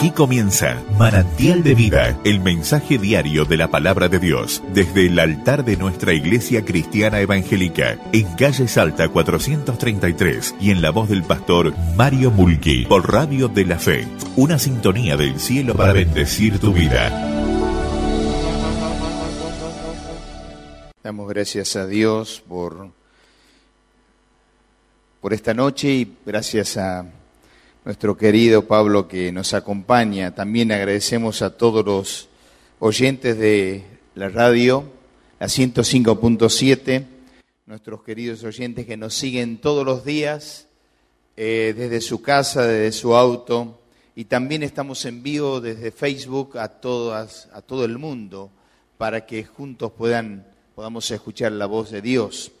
Aquí comienza Manantial de Vida, el mensaje diario de la palabra de Dios, desde el altar de nuestra Iglesia Cristiana Evangélica, en calle Salta 433 y en la voz del pastor Mario Mulqui, por Radio de la Fe, una sintonía del cielo para bendecir tu vida. Damos gracias a Dios por, por esta noche y gracias a nuestro querido Pablo que nos acompaña. También agradecemos a todos los oyentes de la radio, la 105.7, nuestros queridos oyentes que nos siguen todos los días eh, desde su casa, desde su auto, y también estamos en vivo desde Facebook a, todas, a todo el mundo para que juntos puedan, podamos escuchar la voz de Dios.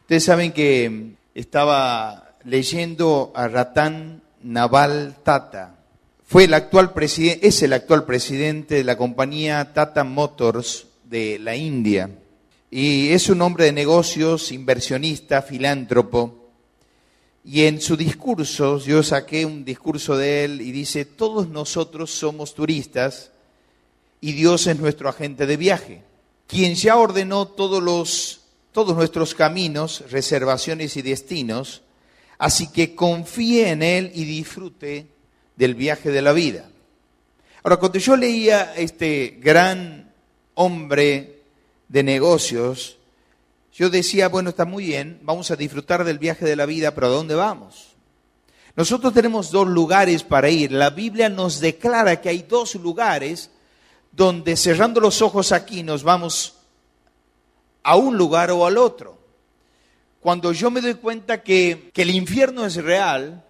Ustedes saben que estaba leyendo a Ratán Naval Tata. Fue el actual es el actual presidente de la compañía Tata Motors de la India. Y es un hombre de negocios, inversionista, filántropo. Y en su discurso, yo saqué un discurso de él y dice, todos nosotros somos turistas y Dios es nuestro agente de viaje, quien ya ordenó todos, los, todos nuestros caminos, reservaciones y destinos Así que confíe en Él y disfrute del viaje de la vida. Ahora, cuando yo leía este gran hombre de negocios, yo decía, bueno, está muy bien, vamos a disfrutar del viaje de la vida, pero ¿a dónde vamos? Nosotros tenemos dos lugares para ir. La Biblia nos declara que hay dos lugares donde cerrando los ojos aquí nos vamos a un lugar o al otro cuando yo me doy cuenta que, el infierno es real,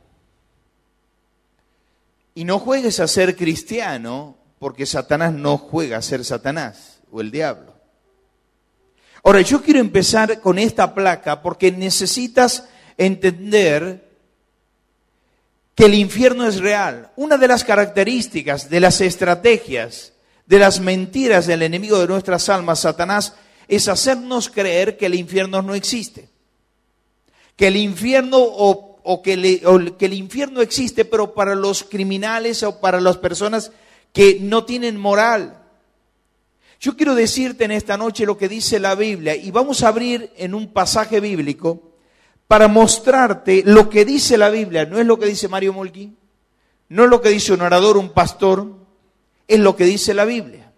y no juegues a ser cristiano, porque Satanás no juega a ser Satanás o el diablo. Ahora, yo quiero empezar con esta placa porque necesitas entender que el infierno es real. Una de las características, de las estrategias, de las mentiras del enemigo de nuestras almas, Satanás, es hacernos creer que el infierno no existe que el infierno o, que, el infierno existe, pero para los criminales o para las personas que no tienen moral. Yo quiero decirte en esta noche lo que dice la Biblia y vamos a abrir en un pasaje bíblico para mostrarte lo que dice la Biblia. No es lo que dice Mario Molki, no es lo que dice un orador, un pastor, es lo que dice la Biblia.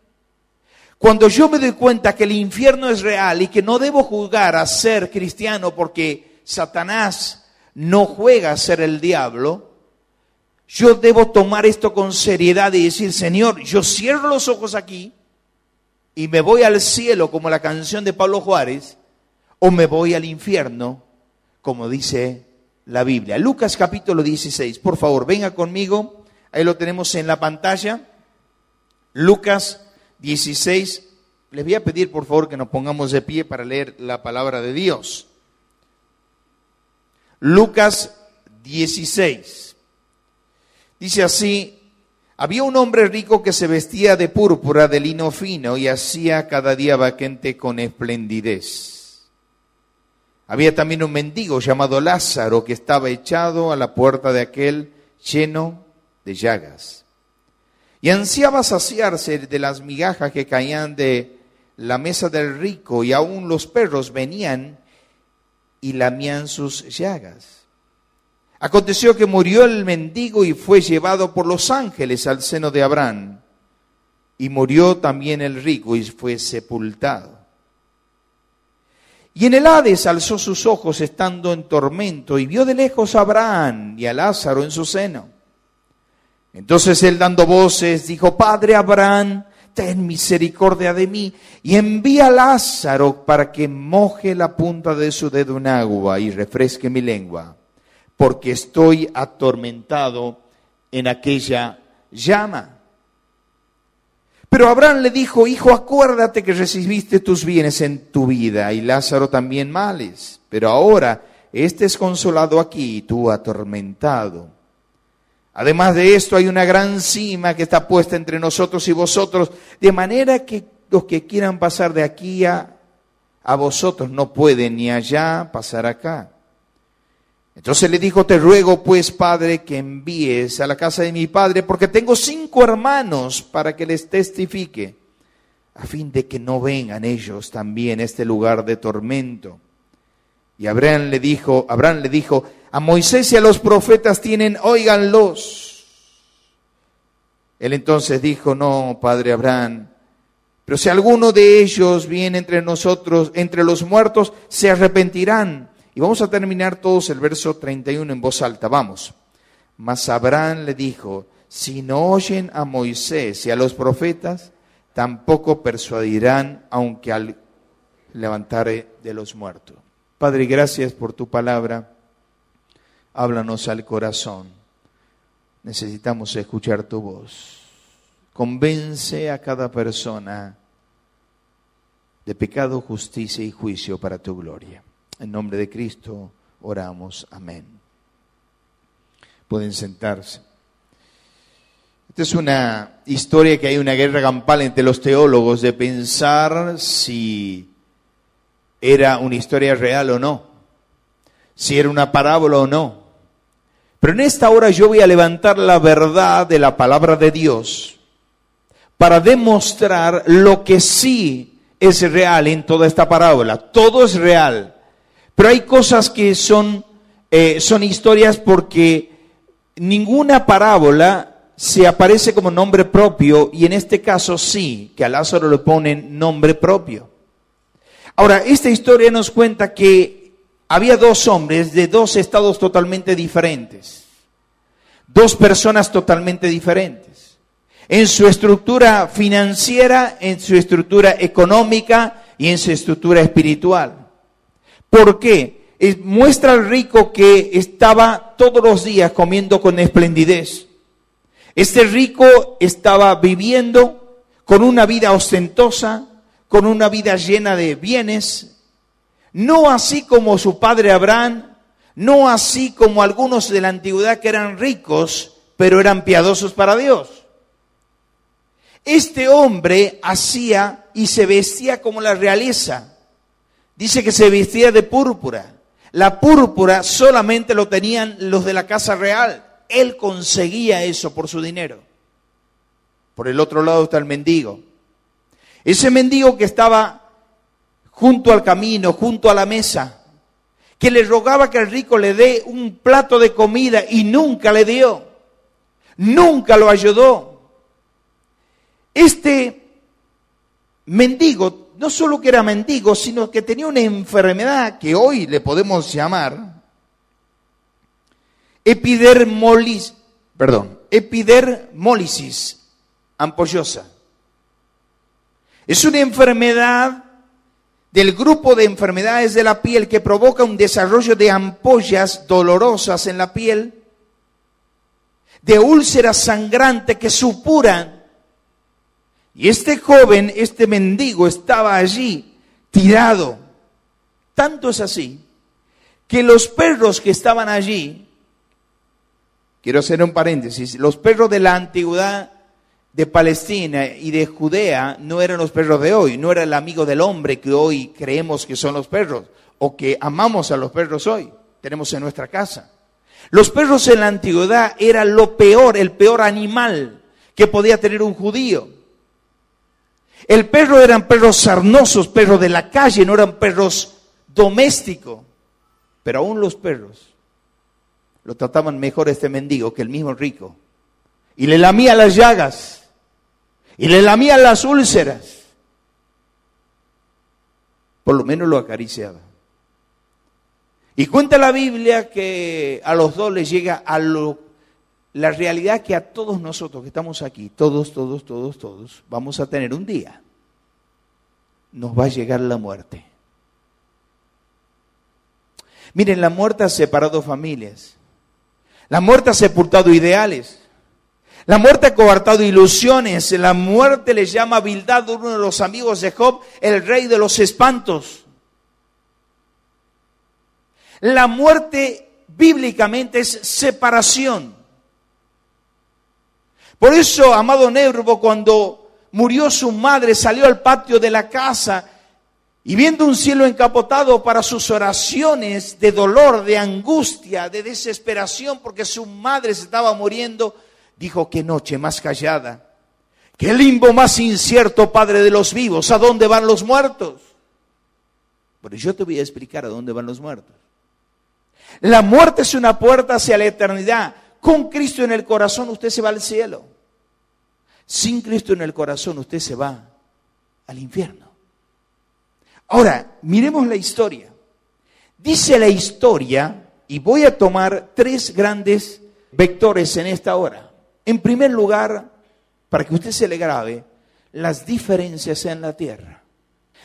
Cuando yo me doy cuenta que el infierno es real y que no debo juzgar a ser cristiano porque Satanás no juega a ser el diablo, yo debo tomar esto con seriedad y decir, Señor, yo cierro los ojos aquí y me voy al cielo como la canción de Pablo Juárez, o me voy al infierno como dice la Biblia. Lucas capítulo 16, por favor, venga conmigo, ahí lo tenemos en la pantalla. Lucas 16, les voy a pedir por favor que nos pongamos de pie para leer la palabra de Dios. Lucas 16. Dice así, había un hombre rico que se vestía de púrpura, de lino fino, y hacía cada día vaquente con esplendidez. Había también un mendigo llamado Lázaro que estaba echado a la puerta de aquel lleno de llagas. Y ansiaba saciarse de las migajas que caían de la mesa del rico, y aún los perros venían y lamían sus llagas. Aconteció que murió el mendigo y fue llevado por los ángeles al seno de Abraham. Y murió también el rico y fue sepultado. Y en el Hades alzó sus ojos estando en tormento y vio de lejos a Abraham y a Lázaro en su seno. Entonces él dando voces dijo, Padre Abraham, ten misericordia de mí y envía a Lázaro para que moje la punta de su dedo en agua y refresque mi lengua, porque estoy atormentado en aquella llama. Pero Abraham le dijo, hijo, acuérdate que recibiste tus bienes en tu vida y Lázaro también males, pero ahora este es consolado aquí y tú atormentado. Además de esto, hay una gran cima que está puesta entre nosotros y vosotros, de manera que los que quieran pasar de aquí a, a vosotros no pueden ni allá pasar acá. Entonces le dijo, te ruego pues, Padre, que envíes a la casa de mi Padre, porque tengo cinco hermanos para que les testifique, a fin de que no vengan ellos también a este lugar de tormento. Y Abraham le dijo, Abraham le dijo, a Moisés y a los profetas tienen, óiganlos. Él entonces dijo, no, Padre Abraham, pero si alguno de ellos viene entre nosotros, entre los muertos, se arrepentirán. Y vamos a terminar todos el verso 31 en voz alta. Vamos. Mas Abraham le dijo, si no oyen a Moisés y a los profetas, tampoco persuadirán aunque al levantare de los muertos. Padre, gracias por tu palabra. Háblanos al corazón. Necesitamos escuchar tu voz. Convence a cada persona de pecado, justicia y juicio para tu gloria. En nombre de Cristo oramos. Amén. Pueden sentarse. Esta es una historia que hay una guerra campal entre los teólogos de pensar si era una historia real o no, si era una parábola o no. Pero en esta hora yo voy a levantar la verdad de la palabra de Dios para demostrar lo que sí es real en toda esta parábola. Todo es real. Pero hay cosas que son, eh, son historias porque ninguna parábola se aparece como nombre propio y en este caso sí, que a Lázaro le ponen nombre propio. Ahora, esta historia nos cuenta que había dos hombres de dos estados totalmente diferentes, dos personas totalmente diferentes, en su estructura financiera, en su estructura económica y en su estructura espiritual. ¿Por qué? muestra al rico que estaba todos los días comiendo con esplendidez. Este rico estaba viviendo con una vida ostentosa, con una vida llena de bienes, no así como su padre Abraham, no así como algunos de la antigüedad que eran ricos, pero eran piadosos para Dios. Este hombre hacía y se vestía como la realeza Dice que se vestía de púrpura. La púrpura solamente lo tenían los de la casa real. Él conseguía eso por su dinero. Por el otro lado está el mendigo. Ese mendigo que estaba junto al camino, junto a la mesa, que le rogaba que el rico le dé un plato de comida y nunca le dio. Nunca lo ayudó. Este mendigo no solo que era mendigo, sino que tenía una enfermedad que hoy le podemos llamar epidermolis, perdón, epidermólisis ampollosa. Es una enfermedad del grupo de enfermedades de la piel que provoca un desarrollo de ampollas dolorosas en la piel, de úlceras sangrantes que supuran y este joven, este mendigo, estaba allí tirado. Tanto es así que los perros que estaban allí, quiero hacer un paréntesis, los perros de la antigüedad de Palestina y de Judea no eran los perros de hoy, no era el amigo del hombre que hoy creemos que son los perros o que amamos a los perros hoy, tenemos en nuestra casa. Los perros en la antigüedad eran lo peor, el peor animal que podía tener un judío. El perro eran perros sarnosos, perros de la calle, no eran perros domésticos. Pero aún los perros lo trataban mejor este mendigo que el mismo rico. Y le lamía las llagas. Y le lamía las úlceras. Por lo menos lo acariciaba. Y cuenta la Biblia que a los dos les llega a lo la realidad que a todos nosotros que estamos aquí, todos, todos, todos, todos, vamos a tener un día. Nos va a llegar la muerte. Miren, la muerte ha separado familias. La muerte ha sepultado ideales. La muerte ha coartado ilusiones. La muerte le llama Bildad, uno de los amigos de Job, el rey de los espantos. La muerte bíblicamente es separación. Por eso, amado Nervo, cuando murió su madre, salió al patio de la casa Y viendo un cielo encapotado para sus oraciones de dolor, de angustia, de desesperación, porque su madre se estaba muriendo, dijo, qué noche más callada, qué limbo más incierto, Padre de los vivos, ¿a dónde van los muertos? Pero yo te voy a explicar a dónde van los muertos. La muerte es una puerta hacia la eternidad. Con Cristo en el corazón usted se va al cielo. Sin Cristo en el corazón usted se va al infierno. Ahora, miremos la historia. Dice la historia, y voy a tomar tres grandes vectores en esta hora. En primer lugar, para que usted se le grabe, las diferencias en la tierra.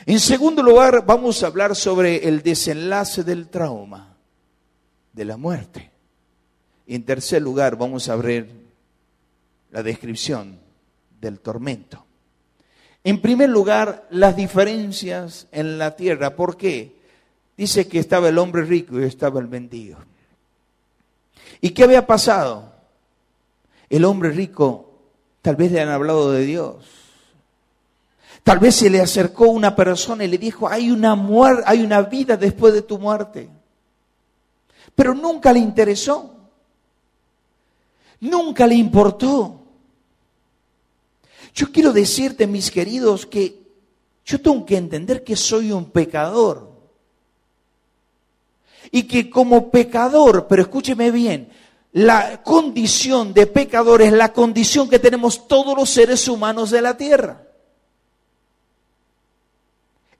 En segundo lugar, vamos a hablar sobre el desenlace del trauma, de la muerte. En tercer lugar, vamos a ver la descripción del tormento. En primer lugar, las diferencias en la tierra. ¿Por qué? Dice que estaba el hombre rico y estaba el mendigo. ¿Y qué había pasado? El hombre rico tal vez le han hablado de Dios. Tal vez se le acercó una persona y le dijo, hay una, hay una vida después de tu muerte. Pero nunca le interesó. Nunca le importó. Yo quiero decirte, mis queridos, que yo tengo que entender que soy un pecador. Y que como pecador, pero escúcheme bien, la condición de pecador es la condición que tenemos todos los seres humanos de la tierra.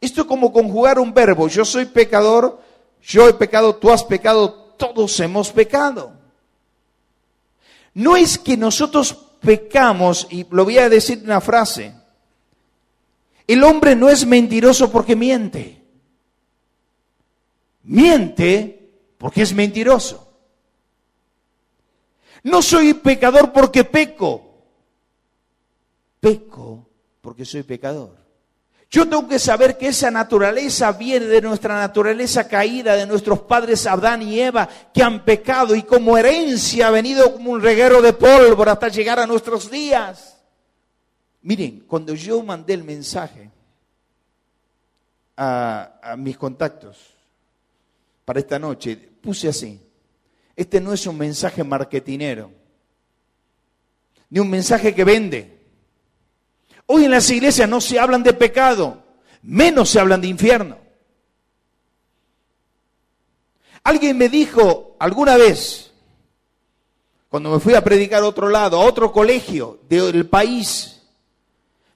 Esto es como conjugar un verbo. Yo soy pecador, yo he pecado, tú has pecado, todos hemos pecado. No es que nosotros pecamos, y lo voy a decir una frase, el hombre no es mentiroso porque miente. Miente porque es mentiroso. No soy pecador porque peco. Peco porque soy pecador. Yo tengo que saber que esa naturaleza viene de nuestra naturaleza caída, de nuestros padres Adán y Eva, que han pecado y como herencia ha venido como un reguero de pólvora hasta llegar a nuestros días. Miren, cuando yo mandé el mensaje a, a mis contactos para esta noche, puse así, este no es un mensaje marketinero, ni un mensaje que vende. Hoy en las iglesias no se hablan de pecado, menos se hablan de infierno. Alguien me dijo alguna vez, cuando me fui a predicar a otro lado, a otro colegio del país,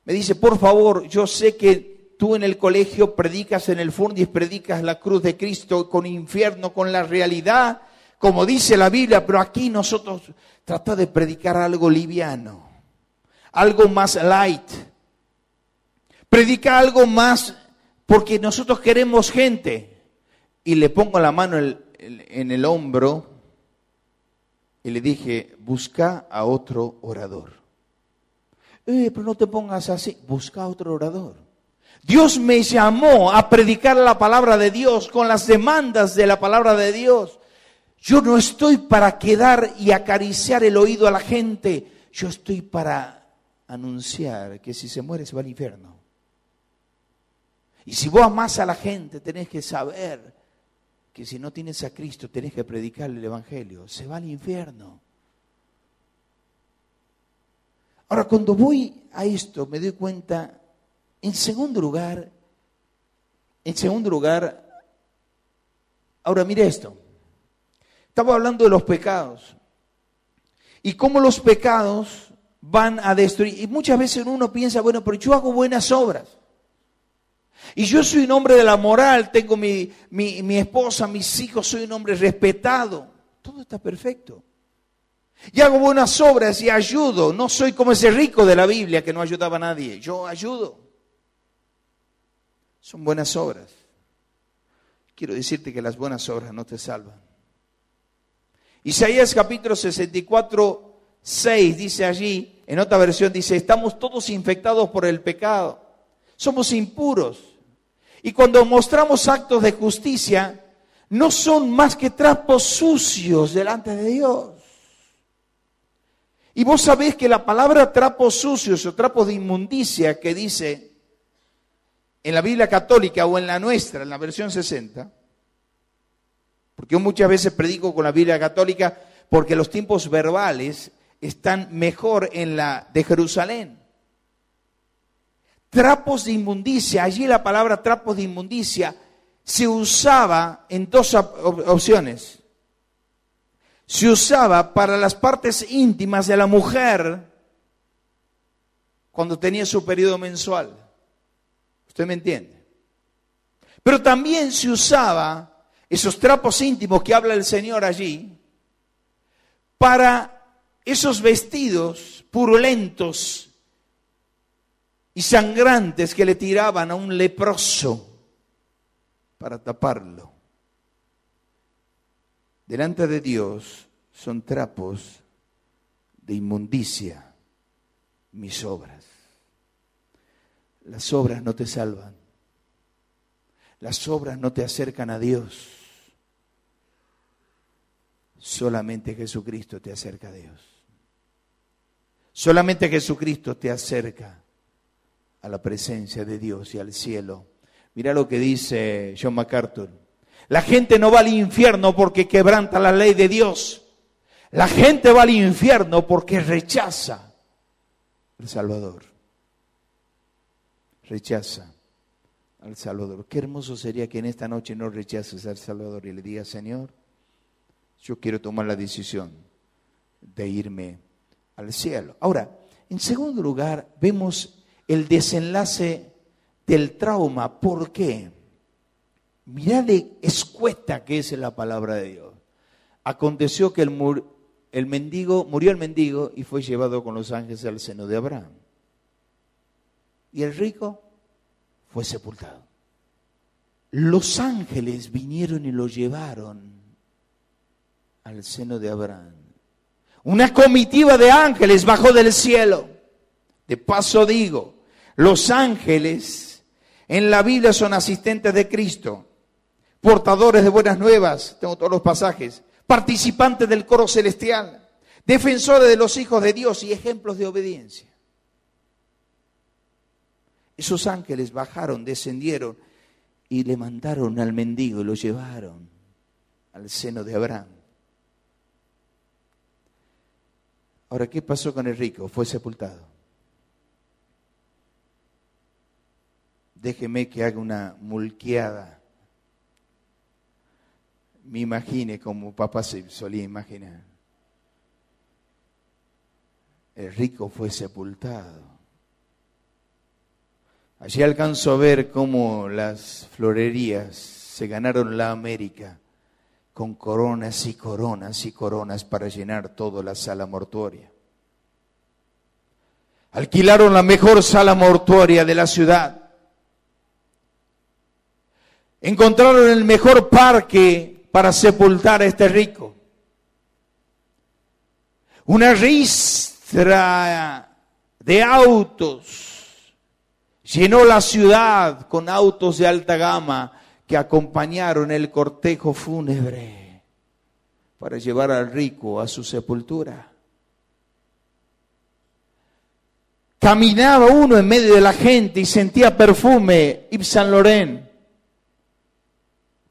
me dice, por favor, yo sé que tú en el colegio predicas en el fundis, predicas la cruz de Cristo con infierno, con la realidad, como dice la Biblia, pero aquí nosotros tratamos de predicar algo liviano algo más light. Predica algo más porque nosotros queremos gente. Y le pongo la mano en el hombro y le dije, busca a otro orador. Eh, pero no te pongas así, busca a otro orador. Dios me llamó a predicar la palabra de Dios con las demandas de la palabra de Dios. Yo no estoy para quedar y acariciar el oído a la gente. Yo estoy para anunciar que si se muere se va al infierno. Y si vos amás a la gente, tenés que saber que si no tienes a Cristo, tenés que predicarle el Evangelio. Se va al infierno. Ahora, cuando voy a esto, me doy cuenta, en segundo lugar, en segundo lugar, ahora mire esto. Estaba hablando de los pecados. Y cómo los pecados van a destruir. Y muchas veces uno piensa, bueno, pero yo hago buenas obras. Y yo soy un hombre de la moral, tengo mi, mi, esposa, mis hijos, soy un hombre respetado. Todo está perfecto. Y hago buenas obras y ayudo. No soy como ese rico de la Biblia que no ayudaba a nadie. Yo ayudo. Son buenas obras. Quiero decirte que las buenas obras no te salvan. Isaías capítulo 64, 6 dice allí, en otra versión dice, estamos todos infectados por el pecado, somos impuros. Y cuando mostramos actos de justicia, no son más que trapos sucios delante de Dios. Y vos sabés que la palabra trapos sucios o trapos de inmundicia que dice en la Biblia católica o en la nuestra, en la versión 60, porque yo muchas veces predico con la Biblia católica porque los tiempos verbales están mejor en la de Jerusalén. Trapos de inmundicia, allí la palabra trapos de inmundicia se usaba en dos opciones. Se usaba para las partes íntimas de la mujer cuando tenía su periodo mensual. ¿Usted me entiende? Pero también se usaba esos trapos íntimos que habla el Señor allí para esos vestidos purulentos y sangrantes que le tiraban a un leproso para taparlo. Delante de Dios son trapos de inmundicia mis obras. Las obras no te salvan. Las obras no te acercan a Dios. Solamente Jesucristo te acerca a Dios. Solamente Jesucristo te acerca a la presencia de Dios y al cielo. Mira lo que dice John MacArthur. La gente no va al infierno porque quebranta la ley de Dios. La gente va al infierno porque rechaza al Salvador. Rechaza al Salvador. Qué hermoso sería que en esta noche no rechaces al Salvador y le digas, Señor, yo quiero tomar la decisión de irme al cielo. Ahora, en segundo lugar, vemos el desenlace del trauma. ¿Por qué? Mirá de escueta que es la palabra de Dios. Aconteció que el, el mendigo, murió el mendigo y fue llevado con los ángeles al seno de Abraham. Y el rico fue sepultado. Los ángeles vinieron y lo llevaron al seno de Abraham. Una comitiva de ángeles bajó del cielo. De paso digo, los ángeles en la Biblia son asistentes de Cristo, portadores de buenas nuevas, tengo todos los pasajes, participantes del coro celestial, defensores de los hijos de Dios y ejemplos de obediencia. Esos ángeles bajaron, descendieron y le mandaron al mendigo y lo llevaron al seno de Abraham. Ahora, ¿qué pasó con el rico? Fue sepultado. Déjeme que haga una mulqueada. Me imagine como papá se solía imaginar. El rico fue sepultado. Allí alcanzó a ver cómo las florerías se ganaron la América con coronas y coronas y coronas para llenar toda la sala mortuoria. Alquilaron la mejor sala mortuoria de la ciudad. Encontraron el mejor parque para sepultar a este rico. Una ristra de autos llenó la ciudad con autos de alta gama que acompañaron el cortejo fúnebre para llevar al rico a su sepultura. Caminaba uno en medio de la gente y sentía perfume Yves Saint Laurent,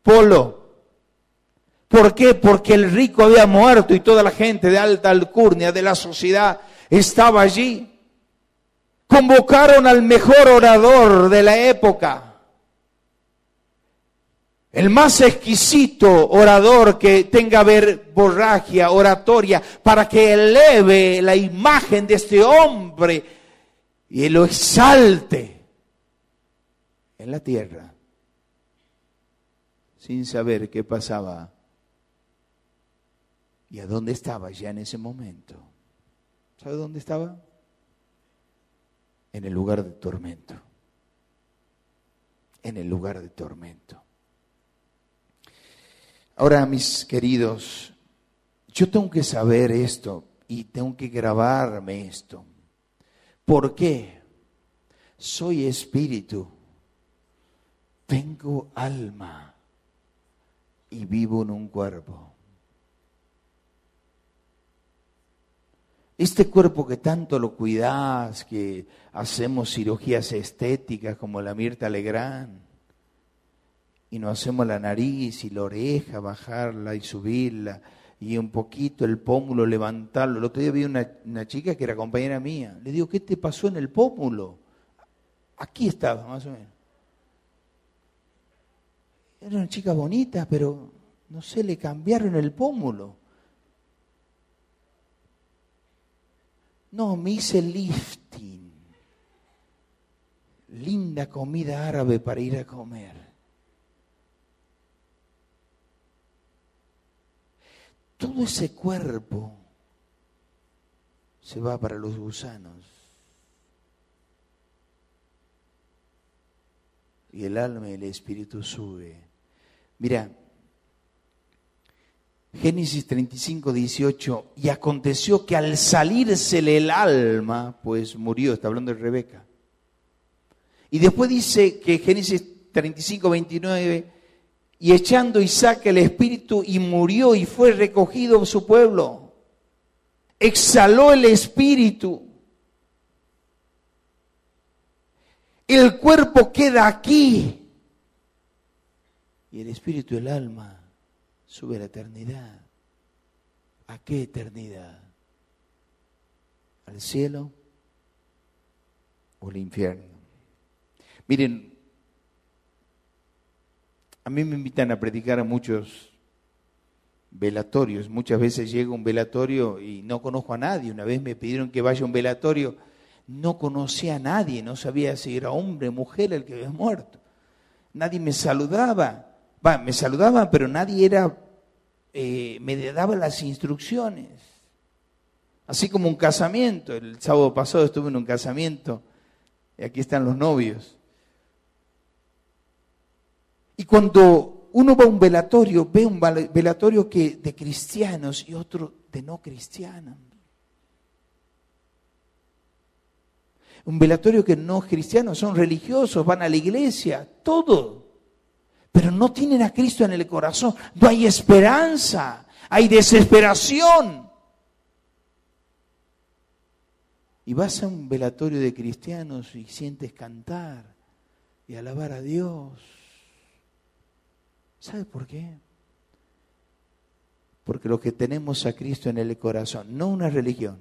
Polo. ¿Por qué? Porque el rico había muerto y toda la gente de alta alcurnia de la sociedad estaba allí. Convocaron al mejor orador de la época, el más exquisito orador que tenga verborragia, oratoria, para que eleve la imagen de este hombre y lo exalte en la tierra, sin saber qué pasaba y a dónde estaba ya en ese momento. ¿Sabe dónde estaba? En el lugar de tormento. En el lugar de tormento. Ahora, mis queridos, yo tengo que saber esto y tengo que grabarme esto. ¿Por qué? Soy espíritu, tengo alma y vivo en un cuerpo. Este cuerpo que tanto lo cuidas, que hacemos cirugías estéticas como la Mirta Legrand, y nos hacemos la nariz y la oreja, bajarla y subirla, y un poquito el pómulo, levantarlo. El otro día vi una, una chica que era compañera mía. Le digo, ¿qué te pasó en el pómulo? Aquí estaba, más o menos. Era una chica bonita, pero no sé, le cambiaron el pómulo. No, me hice lifting. Linda comida árabe para ir a comer. Todo ese cuerpo se va para los gusanos. Y el alma y el espíritu sube. Mira, Génesis 35, 18, y aconteció que al salírsele el alma, pues murió, está hablando de Rebeca. Y después dice que Génesis 35, 29, y echando Isaac el espíritu y murió y fue recogido su pueblo. Exhaló el espíritu. El cuerpo queda aquí. Y el espíritu y el alma sube a la eternidad. ¿A qué eternidad? ¿Al cielo o al infierno? Miren, a mí me invitan a predicar a muchos velatorios. Muchas veces llego a un velatorio y no conozco a nadie. Una vez me pidieron que vaya a un velatorio, no conocía a nadie, no sabía si era hombre, mujer el que había muerto. Nadie me saludaba. Va, me saludaban, pero nadie era, eh, me daba las instrucciones. Así como un casamiento. El sábado pasado estuve en un casamiento. Y aquí están los novios. Y cuando uno va a un velatorio, ve un velatorio que de cristianos y otro de no cristianos. Un velatorio que no es cristiano, son religiosos, van a la iglesia, todo. Pero no tienen a Cristo en el corazón. No hay esperanza, hay desesperación. Y vas a un velatorio de cristianos y sientes cantar y alabar a Dios ¿Sabe por qué? Porque lo que tenemos a Cristo en el corazón, no una religión.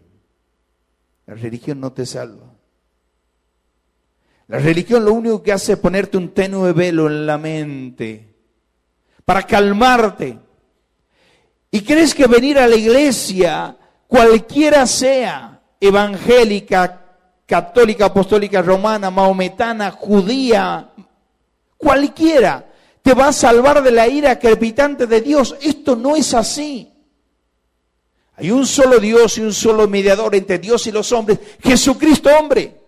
La religión no te salva. La religión lo único que hace es ponerte un tenue velo en la mente para calmarte. Y crees que venir a la iglesia, cualquiera sea, evangélica, católica, apostólica, romana, maometana, judía, cualquiera, te va a salvar de la ira crepitante de Dios. Esto no es así. Hay un solo Dios y un solo mediador entre Dios y los hombres, Jesucristo hombre.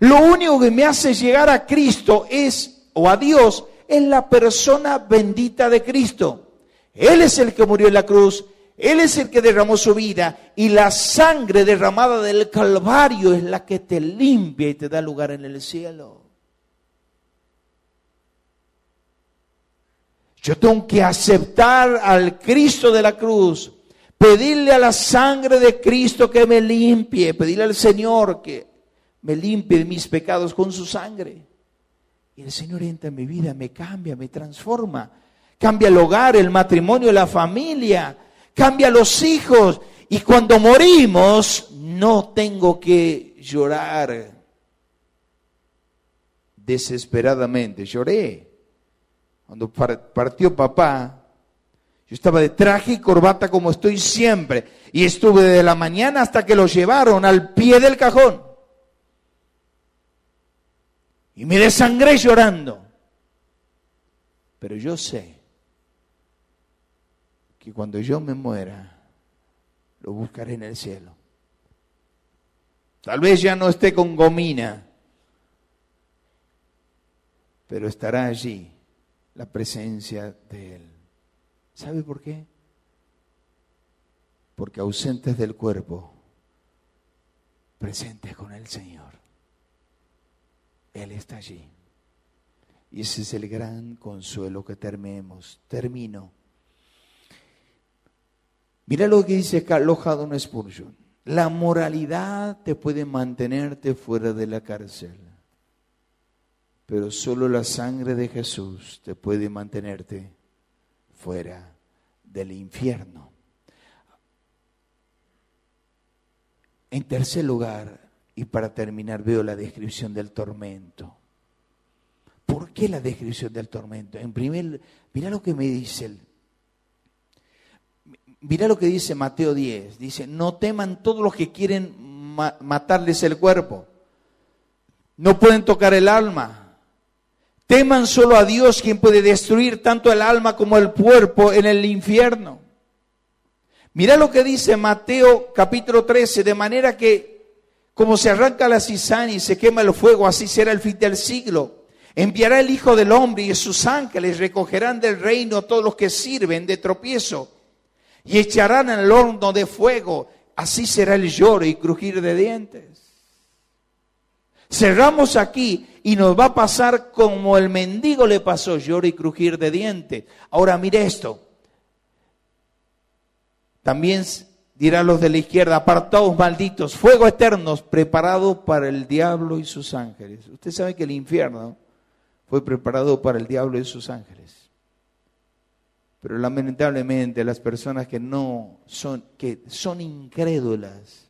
Lo único que me hace llegar a Cristo es, o a Dios, es la persona bendita de Cristo. Él es el que murió en la cruz, Él es el que derramó su vida y la sangre derramada del Calvario es la que te limpia y te da lugar en el cielo. Yo tengo que aceptar al Cristo de la cruz, pedirle a la sangre de Cristo que me limpie, pedirle al Señor que me limpie de mis pecados con su sangre. Y el Señor entra en mi vida, me cambia, me transforma. Cambia el hogar, el matrimonio, la familia, cambia los hijos. Y cuando morimos, no tengo que llorar desesperadamente. Lloré cuando partió papá, yo estaba de traje y corbata como estoy siempre. Y estuve de la mañana hasta que lo llevaron al pie del cajón. Y me desangré llorando. Pero yo sé que cuando yo me muera, lo buscaré en el cielo. Tal vez ya no esté con gomina, pero estará allí la presencia de Él. ¿Sabe por qué? Porque ausentes del cuerpo, presentes con el Señor. Él está allí. Y ese es el gran consuelo que terminemos. Termino. Mira lo que dice acá Lojado Spurgeon. La moralidad te puede mantenerte fuera de la cárcel, pero solo la sangre de Jesús te puede mantenerte fuera del infierno. En tercer lugar, y para terminar, veo la descripción del tormento. ¿Por qué la descripción del tormento? En primer, mira lo que me dice mira lo que dice Mateo 10. Dice, no teman todos los que quieren matarles el cuerpo. No pueden tocar el alma. Teman solo a Dios quien puede destruir tanto el alma como el cuerpo en el infierno. Mira lo que dice Mateo capítulo 13, de manera que como se arranca la cizaña y se quema el fuego, así será el fin del siglo. Enviará el Hijo del Hombre y sus ángeles recogerán del reino todos los que sirven de tropiezo y echarán el horno de fuego. Así será el lloro y crujir de dientes. Cerramos aquí y nos va a pasar como el mendigo le pasó, lloro y crujir de dientes. Ahora mire esto. También dirán los de la izquierda, apartados malditos, fuego eternos preparado para el diablo y sus ángeles. Usted sabe que el infierno fue preparado para el diablo y sus ángeles. Pero lamentablemente las personas que no son, que son incrédulas,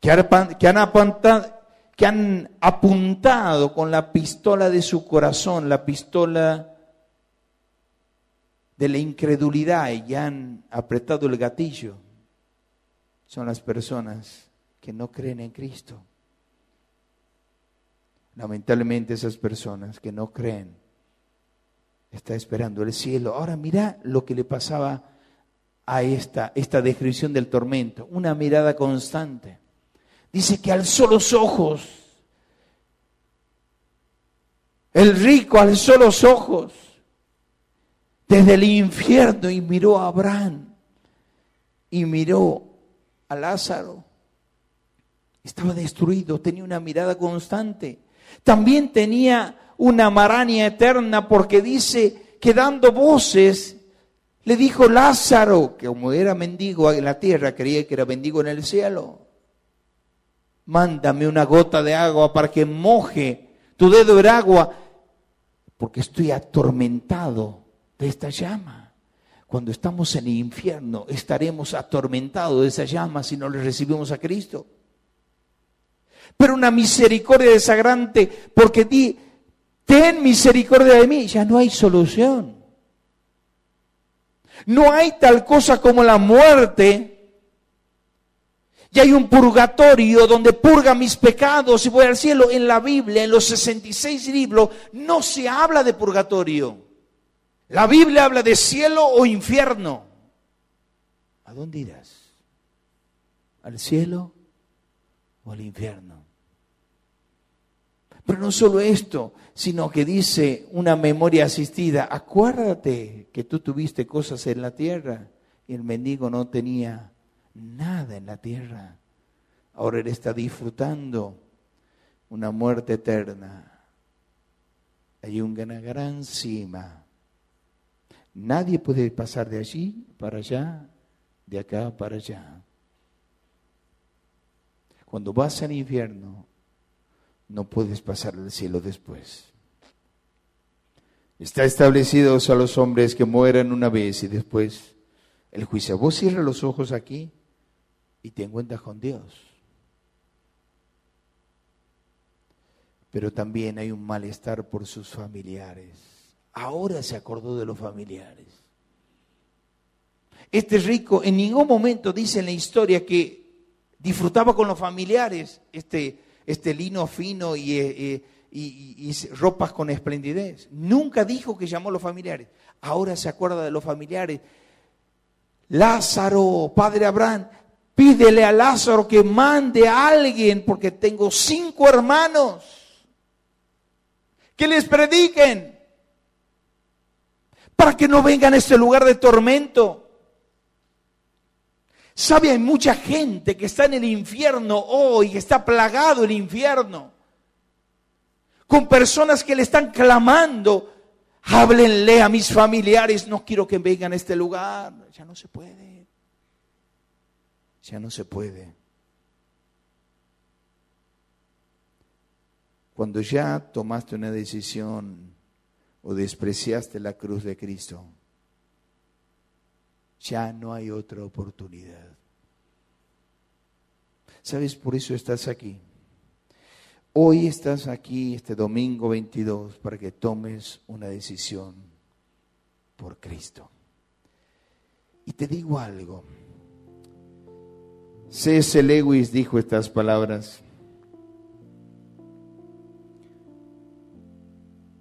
que han, que que han apuntado con la pistola de su corazón, la pistola de la incredulidad y han apretado el gatillo son las personas que no creen en Cristo. Lamentablemente esas personas que no creen están esperando el cielo. Ahora mira lo que le pasaba a esta, esta descripción del tormento, una mirada constante. Dice que alzó los ojos. El rico alzó los ojos desde el infierno y miró a Abraham y miró a Lázaro. Estaba destruido, tenía una mirada constante. También tenía una maraña eterna porque dice que dando voces le dijo Lázaro, que como era mendigo en la tierra, creía que era mendigo en el cielo. Mándame una gota de agua para que moje tu dedo en agua, porque estoy atormentado de esta llama. Cuando estamos en el infierno, estaremos atormentados de esa llama si no le recibimos a Cristo. Pero una misericordia desagrante, porque di, ten misericordia de mí, ya no hay solución. No hay tal cosa como la muerte. Y hay un purgatorio donde purga mis pecados y voy al cielo. En la Biblia, en los 66 libros, no se habla de purgatorio. La Biblia habla de cielo o infierno. ¿A dónde irás? ¿Al cielo o al infierno? Pero no solo esto, sino que dice una memoria asistida, acuérdate que tú tuviste cosas en la tierra y el mendigo no tenía nada en la tierra. Ahora él está disfrutando una muerte eterna. Hay una gran cima Nadie puede pasar de allí para allá, de acá para allá. Cuando vas al infierno, no puedes pasar al cielo después. Está establecido a los hombres que mueran una vez y después el juicio. Vos cierra los ojos aquí y te encuentras con Dios. Pero también hay un malestar por sus familiares ahora se acordó de los familiares. Este rico en ningún momento dice en la historia que disfrutaba con los familiares este, este lino fino eh, y, y, ropas con esplendidez. Nunca dijo que llamó a los familiares. Ahora se acuerda de los familiares. Lázaro, padre Abraham, pídele a Lázaro que mande a alguien porque tengo cinco hermanos que les prediquen para que no vengan a este lugar de tormento. ¿Sabe? Hay mucha gente que está en el infierno hoy, que está plagado el infierno, con personas que le están clamando Háblenle a mis familiares, no quiero que vengan a este lugar. Ya no se puede. Ya no se puede. Cuando ya tomaste una decisión o despreciaste la cruz de Cristo, ya no hay otra oportunidad. ¿Sabes? Por eso estás aquí. Hoy estás aquí, este domingo 22, para que tomes una decisión por Cristo. Y te digo algo. C.S. Lewis dijo estas palabras.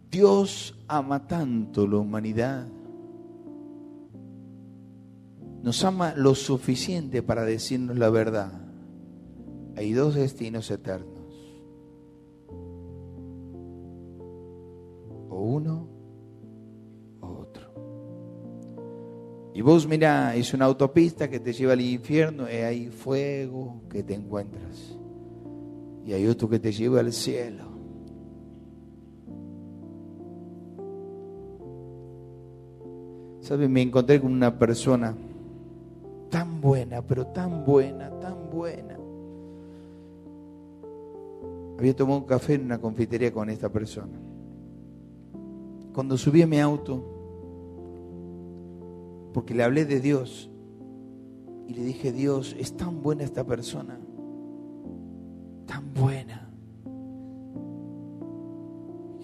Dios ama tanto la humanidad, nos ama lo suficiente para decirnos la verdad. Hay dos destinos eternos. O uno Y vos mira, es una autopista que te lleva al infierno y hay fuego que te encuentras. Y hay otro que te lleva al cielo. ¿Sabes? Me encontré con una persona tan buena, pero tan buena, tan buena. Había tomado un café en una confitería con esta persona. Cuando subí a mi auto, porque le hablé de Dios, y le dije, Dios, es tan buena esta persona, tan buena,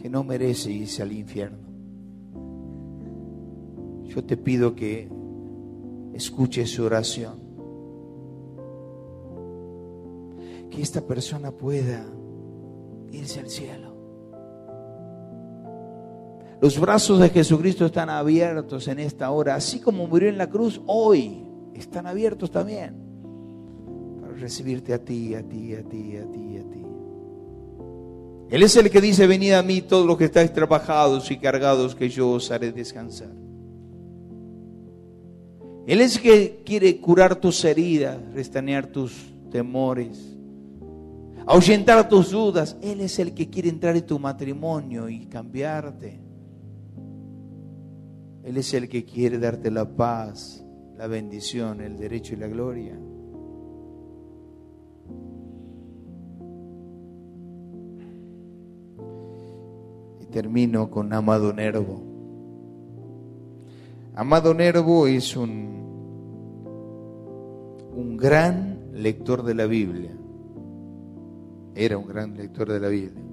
que no merece irse al infierno yo te pido que escuche su oración. Que esta persona pueda irse al cielo. Los brazos de Jesucristo están abiertos en esta hora, así como murió en la cruz, hoy están abiertos también para recibirte a ti, a ti, a ti, a ti, a ti. Él es el que dice, venid a mí todos los que estáis trabajados y cargados, que yo os haré descansar. Él es el que quiere curar tus heridas, restanear tus temores, ahuyentar tus dudas. Él es el que quiere entrar en tu matrimonio y cambiarte. Él es el que quiere darte la paz, la bendición, el derecho y la gloria. Y termino con Amado Nervo. Amado Nervo es un, un gran lector de la Biblia. Era un gran lector de la Biblia.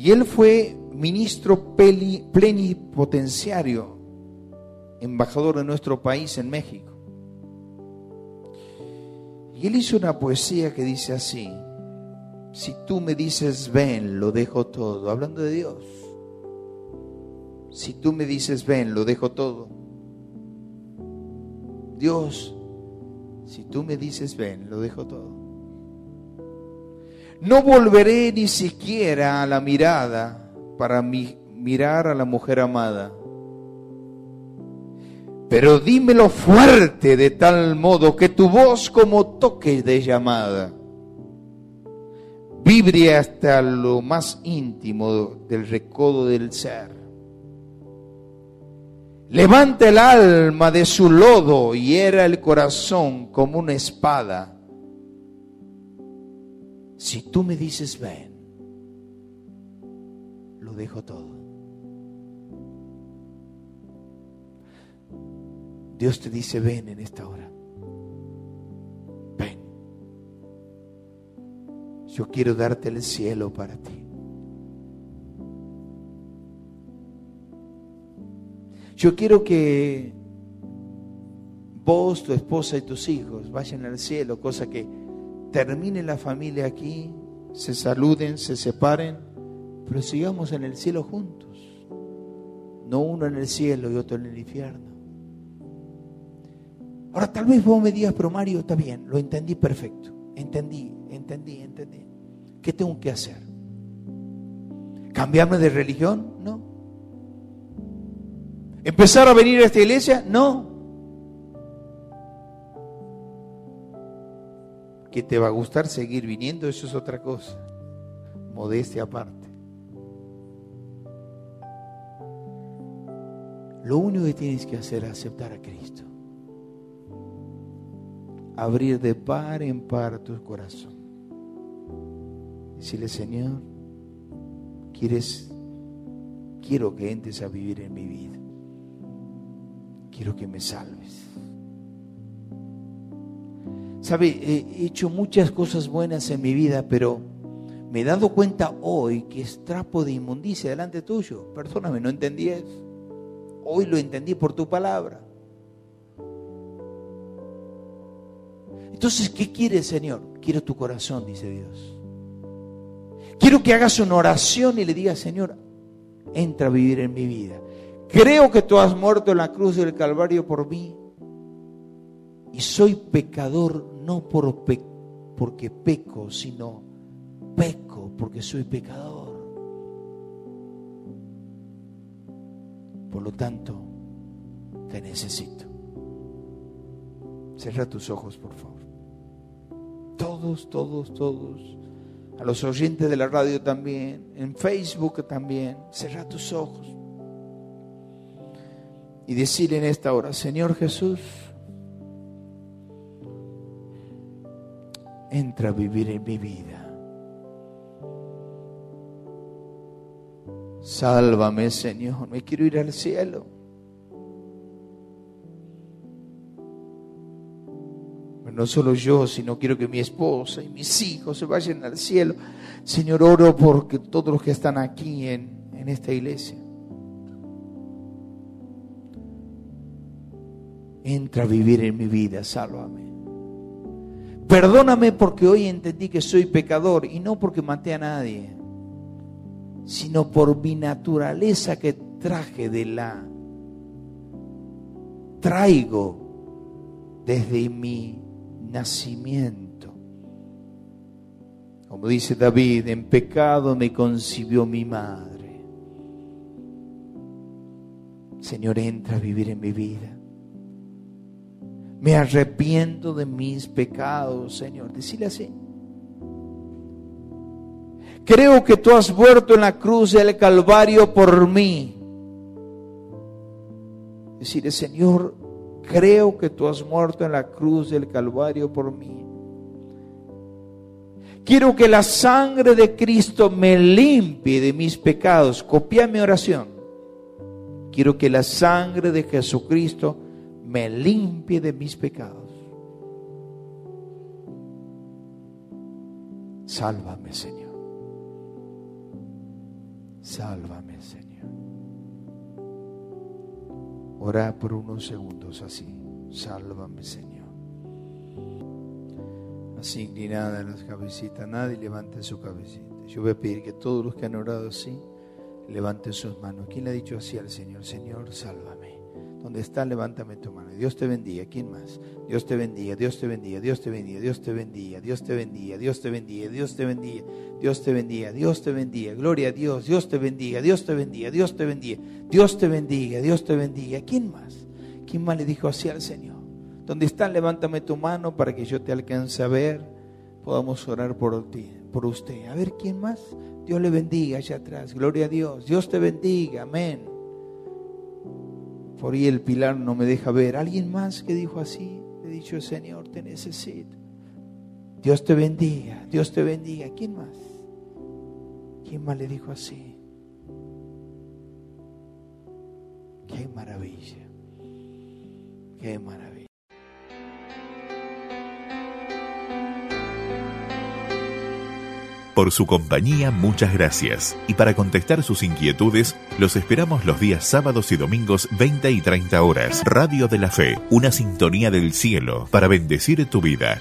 Y él fue ministro plenipotenciario, embajador de nuestro país en México. Y él hizo una poesía que dice así, si tú me dices ven, lo dejo todo, hablando de Dios. Si tú me dices, ven, lo dejo todo. Dios, si tú me dices, ven, lo dejo todo. No volveré ni siquiera a la mirada para mirar a la mujer amada. Pero dímelo fuerte de tal modo que tu voz como toque de llamada vibre hasta lo más íntimo del recodo del ser Levanta el alma de su lodo y era el corazón como una espada. Si tú me dices ven, lo dejo todo. Dios te dice ven en esta hora. Ven. Yo quiero darte el cielo para ti. Yo quiero que vos, tu esposa y tus hijos vayan al cielo, cosa que termine la familia aquí, se saluden, se separen, pero sigamos en el cielo juntos. No uno en el cielo y otro en el infierno. Ahora tal vez vos me digas, pero Mario, está bien, lo entendí perfecto. Entendí, entendí, entendí. ¿Qué tengo que hacer? ¿Cambiarme de religión? No. ¿Empezar a venir a esta iglesia? No. Que te va a gustar seguir viniendo, eso es otra cosa. Modestia aparte. Lo único que tienes que hacer es aceptar a Cristo. Abrir de par en par tu corazón. Decirle, Señor, quieres, quiero que entres a vivir en mi vida. Quiero que me salves. Sabe, he hecho muchas cosas buenas en mi vida, pero me he dado cuenta hoy que es trapo de inmundicia delante tuyo. Perdóname, no entendí eso. Hoy lo entendí por tu palabra. Entonces, ¿qué quieres, Señor? Quiero tu corazón, dice Dios. Quiero que hagas una oración y le digas, Señor, entra a vivir en mi vida. Creo que tú has muerto en la cruz del Calvario por mí. Y soy pecador no por porque peco, sino peco porque soy pecador. Por lo tanto, te necesito. Cierra tus ojos, por favor. Todos, todos, todos. A los oyentes de la radio también, en Facebook también. Cierra tus ojos. Y decir en esta hora, Señor Jesús, entra a vivir en mi vida. Sálvame, Señor, me quiero ir al cielo. no solo yo, sino quiero que mi esposa y mis hijos se vayan al cielo. Señor, oro porque todos los que están aquí en, en esta iglesia. Entra a vivir en mi vida, sálvame. Perdóname porque hoy entendí que soy pecador y no porque maté a nadie sino por mi naturaleza que traje de la, traigo desde mi nacimiento. Como dice David, en pecado me concibió mi madre. Señor, entra a vivir en mi vida. Me arrepiento de mis pecados, Señor. Decirle así. Creo que tú has muerto en la cruz del Calvario por mí. Decirle, Señor, creo que tú has muerto en la cruz del Calvario por mí. Quiero que la sangre de Cristo me limpie de mis pecados. Copia mi oración. Quiero que la sangre de Jesucristo me limpie de mis pecados. Sálvame, Señor. Sálvame, Señor. Ora por unos segundos así. Sálvame, Señor. Así inclinada en las cabecitas. Nadie levante su cabecita. Yo voy a pedir que todos los que han orado así levanten sus manos. ¿Quién le ha dicho así al Señor? Señor, sálvame. Donde está, levántame tu mano. Dios te bendiga. ¿Quién más? Dios te bendiga, Dios te bendiga, Dios te bendiga, Dios te bendiga, Dios te bendiga, Dios te bendiga, Dios te bendiga, Dios te bendiga, Dios te bendiga. Gloria a Dios, Dios te bendiga, Dios te bendiga, Dios te bendiga, Dios te bendiga, Dios te bendiga. ¿Quién más? ¿Quién más le dijo así al Señor? Donde está, levántame tu mano para que yo te alcance a ver. Podamos orar por ti, por usted. A ver, ¿quién más? Dios le bendiga allá atrás. Gloria a Dios. Dios te bendiga. Amén. Por ahí el pilar no me deja ver. ¿Alguien más que dijo así? He dicho, Señor, te necesito. Dios te bendiga, Dios te bendiga. ¿Quién más? ¿Quién más le dijo así? Qué maravilla. Qué maravilla. Por su compañía, muchas gracias. Y para contestar sus inquietudes, los esperamos los días sábados y domingos 20 y 30 horas. Radio de la Fe, una sintonía del cielo para bendecir tu vida.